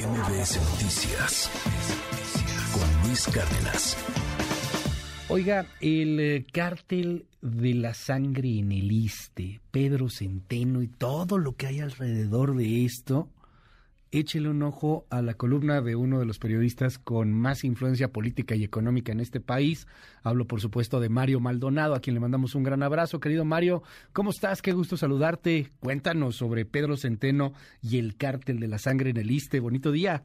MBS Noticias con Luis Cárdenas. Oiga, el eh, cártel de la sangre en el Iste, Pedro Centeno y todo lo que hay alrededor de esto, échele un ojo a la columna de uno de los periodistas con más influencia política y económica en este país. Hablo, por supuesto, de Mario Maldonado, a quien le mandamos un gran abrazo. Querido Mario, ¿cómo estás? Qué gusto saludarte. Cuéntanos sobre Pedro Centeno y el cártel de la sangre en el Iste. Bonito día.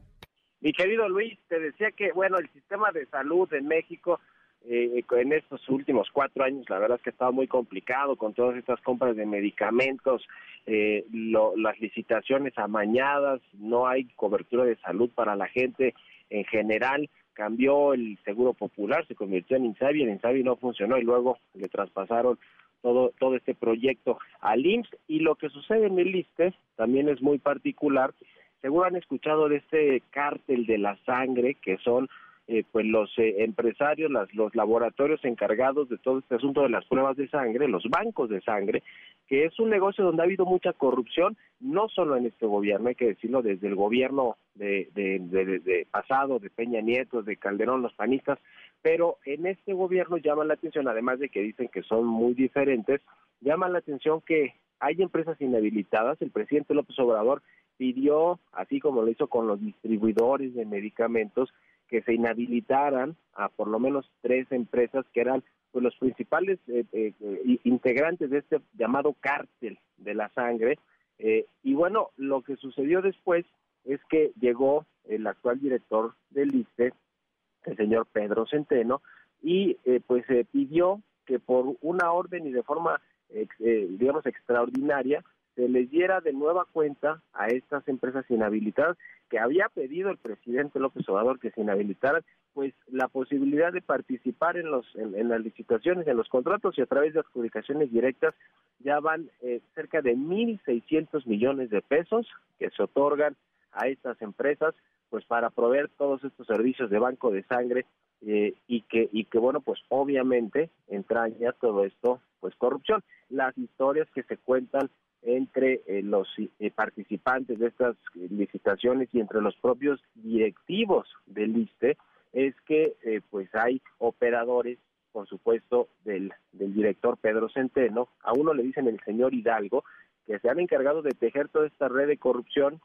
Mi querido Luis, te decía que, bueno, el sistema de salud en México eh, en estos últimos cuatro años, la verdad es que ha estado muy complicado con todas estas compras de medicamentos, eh, las licitaciones amañadas, no hay cobertura de salud para la gente en general. Cambió el seguro popular, se convirtió en Insabi, el Insabi no funcionó y luego le traspasaron todo, todo este proyecto al IMSS. Y lo que sucede en el ISTE también es muy particular. Seguro han escuchado de este cártel de la sangre, que son eh, pues los eh, empresarios, las, los laboratorios encargados de todo este asunto de las pruebas de sangre, los bancos de sangre, que es un negocio donde ha habido mucha corrupción, no solo en este gobierno, hay que decirlo, desde el gobierno de, de, de, pasado, de Peña Nieto, de Calderón, los panistas, pero en este gobierno llama la atención, además de que dicen que son muy diferentes, llama la atención que hay empresas inhabilitadas, el presidente López Obrador pidió, así como lo hizo con los distribuidores de medicamentos, que se inhabilitaran a por lo menos tres empresas que eran pues, los principales eh, eh, eh, integrantes de este llamado cártel de la sangre. y bueno, lo que sucedió después es que llegó el actual director del ISTE, el señor Pedro Centeno, y pues se pidió que por una orden y de forma, digamos, extraordinaria, se les diera de nueva cuenta a estas empresas inhabilitadas que había pedido el presidente López Obrador que se inhabilitaran, pues la posibilidad de participar en los en, las licitaciones, en los contratos y a través de adjudicaciones directas ya van eh, cerca de 1.600 millones de pesos que se otorgan a estas empresas pues para proveer todos estos servicios de banco de sangre eh, y que y que bueno pues obviamente entraña todo esto pues corrupción. Las historias que se cuentan entre eh, los eh, participantes de estas licitaciones y entre los propios directivos del ISTE es que eh, pues hay operadores por supuesto del, del director Pedro Centeno, a uno le dicen el señor Hidalgo, que se han encargado de tejer toda esta red de corrupción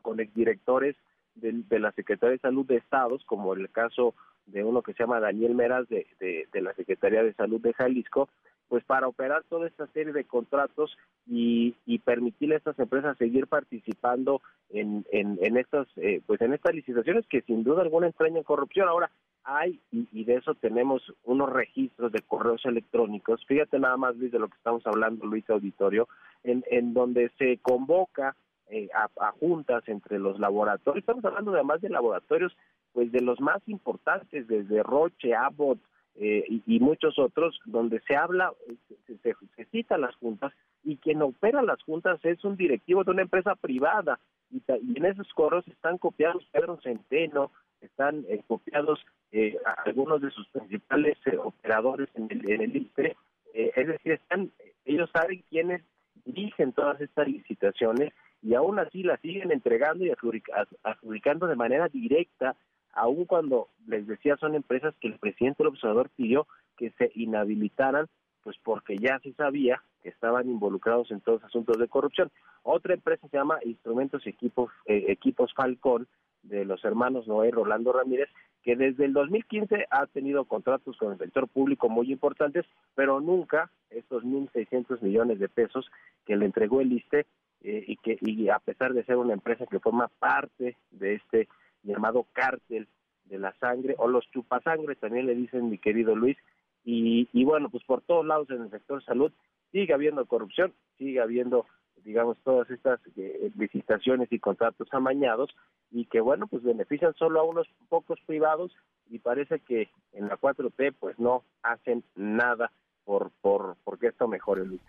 con exdirectores de, de la Secretaría de Salud de Estados, como el caso de uno que se llama Daniel Meras de, de la Secretaría de Salud de Jalisco, pues para operar toda esta serie de contratos y, y permitirle a estas empresas seguir participando en, en, estas eh, pues en estas licitaciones que sin duda alguna entrañan corrupción. Ahora hay y, de eso tenemos unos registros de correos electrónicos. Fíjate nada más Luis de lo que estamos hablando Luis Auditorio en, en donde se convoca eh, a, a, juntas entre los laboratorios. Estamos hablando además de laboratorios pues de los más importantes desde Roche Abbott eh, y, muchos otros, donde se habla, se, se, se, las juntas y quien opera las juntas es un directivo de una empresa privada y, en esos correos están copiados Pedro Centeno, están eh, copiados eh, algunos de sus principales operadores en el, en ISPE, es decir, están, ellos saben quiénes dirigen todas estas licitaciones y aún así las siguen entregando y adjudicando de manera directa aun cuando les decía son empresas que el presidente del observador pidió que se inhabilitaran, pues porque ya se sabía que estaban involucrados en todos los asuntos de corrupción. Otra empresa se llama Instrumentos y Equipos, eh, Equipos Falcón, de los hermanos Noé y Rolando Ramírez, que desde el 2015 ha tenido contratos con el sector público muy importantes, pero nunca estos 1.600 millones de pesos que le entregó el ISTE eh, y que y a pesar de ser una empresa que forma parte de este llamado cártel de la sangre o los chupasangres también le dicen mi querido Luis. Y, y bueno pues por todos lados en el sector salud sigue habiendo corrupción sigue habiendo digamos todas estas eh, licitaciones y contratos amañados y que bueno pues benefician solo a unos pocos privados y parece que en la 4T pues no hacen nada por, por, que esto mejore, Luis.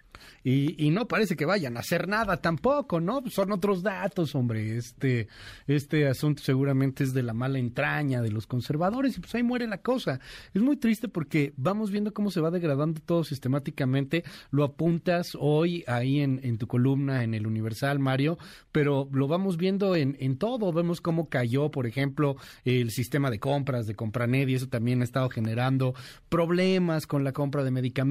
Y, y, no parece que vayan a hacer nada tampoco, ¿no? Son otros datos, hombre. Este, este asunto seguramente es de la mala entraña de los conservadores y pues ahí muere la cosa. Es muy triste porque vamos viendo cómo se va degradando todo sistemáticamente. Lo apuntas hoy ahí en, en tu columna en el Universal, Mario, pero lo vamos viendo en, en todo. Vemos cómo cayó, por ejemplo, el sistema de compras de Compranet y eso también ha estado generando problemas con la compra de medicamentos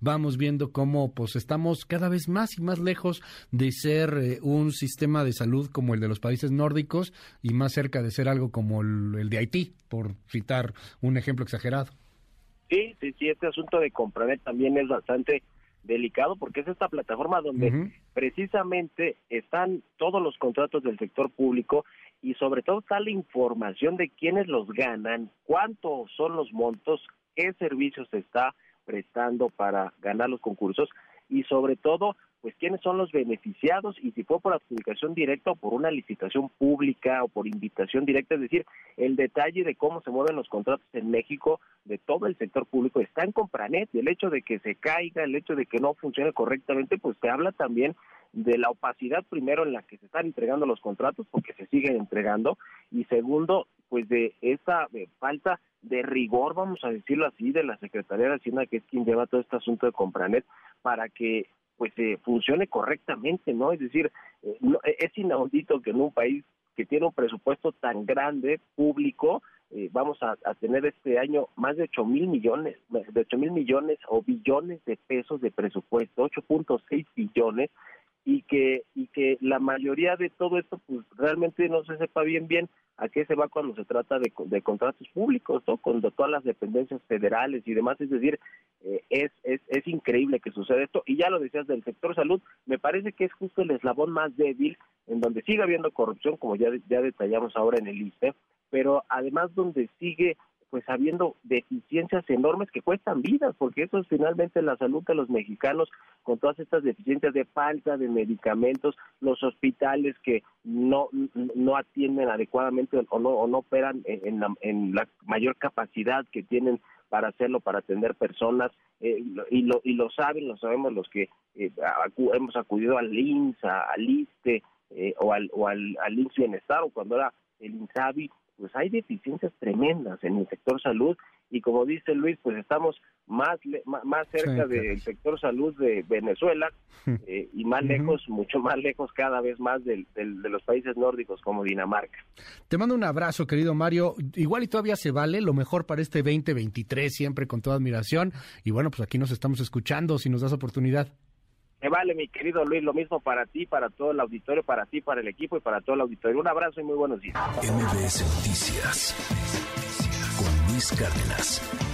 vamos viendo cómo pues estamos cada vez más y más lejos de ser eh, un sistema de salud como el de los países nórdicos y más cerca de ser algo como el, de Haití, por citar un ejemplo exagerado. Sí, sí, sí, este asunto de Compranet también es bastante delicado porque es esta plataforma donde precisamente están todos los contratos del sector público y sobre todo está la información de quiénes los ganan, cuántos son los montos, qué servicios está prestando para ganar los concursos y sobre todo pues quiénes son los beneficiados y si fue por adjudicación directa o por una licitación pública o por invitación directa, es decir, el detalle de cómo se mueven los contratos en México de todo el sector público está en Compranet y el hecho de que se caiga, el hecho de que no funcione correctamente, pues se habla también de la opacidad primero en la que se están entregando los contratos porque se siguen entregando y segundo pues de esa falta de rigor, vamos a decirlo así, de la Secretaría de Hacienda, que es quien lleva todo este asunto de Compranet, para que pues eh, funcione correctamente, ¿no? Es decir, eh, e, es inaudito que en un país que tiene un presupuesto tan grande, público, eh, vamos a, tener este año más de 8 mil millones, de 8 mil millones o billones de pesos de presupuesto, 8.6 billones, y que y que la mayoría de todo esto pues realmente no se sepa bien bien a qué se va cuando se trata de, de contratos públicos, ¿no? Con todas las dependencias federales y demás, es decir, eh, es, es, es increíble que suceda esto, y ya lo decías del sector salud, me parece que es justo el eslabón más débil, en donde sigue habiendo corrupción, como ya, ya detallamos ahora en el ISTE, pero además donde sigue pues habiendo deficiencias enormes que cuestan vidas, porque eso es finalmente la salud de los mexicanos con todas estas deficiencias de falta de medicamentos, los hospitales que no no atienden adecuadamente o no o no operan en la, en la mayor capacidad que tienen para hacerlo, para atender personas, eh, y, lo, y lo saben, lo sabemos los que eh, hemos acudido al INS, al ISTE, eh, o al, o al, al INS Bienestar, o cuando era el INSABI, pues hay deficiencias tremendas en el sector salud y como dice Luis, pues estamos más más cerca del sector salud de Venezuela eh, y más lejos, mucho más lejos cada vez más del, de los países nórdicos como Dinamarca. Te mando un abrazo, querido Mario. Igual y todavía se vale, lo mejor para este 2023, siempre con toda admiración. Y bueno, pues aquí nos estamos escuchando, si nos das oportunidad. Me vale, mi querido Luis, lo mismo para ti, para todo el auditorio, para ti, para el equipo y para todo el auditorio. Un abrazo y muy buenos días. MBS Noticias con Luis Cárdenas.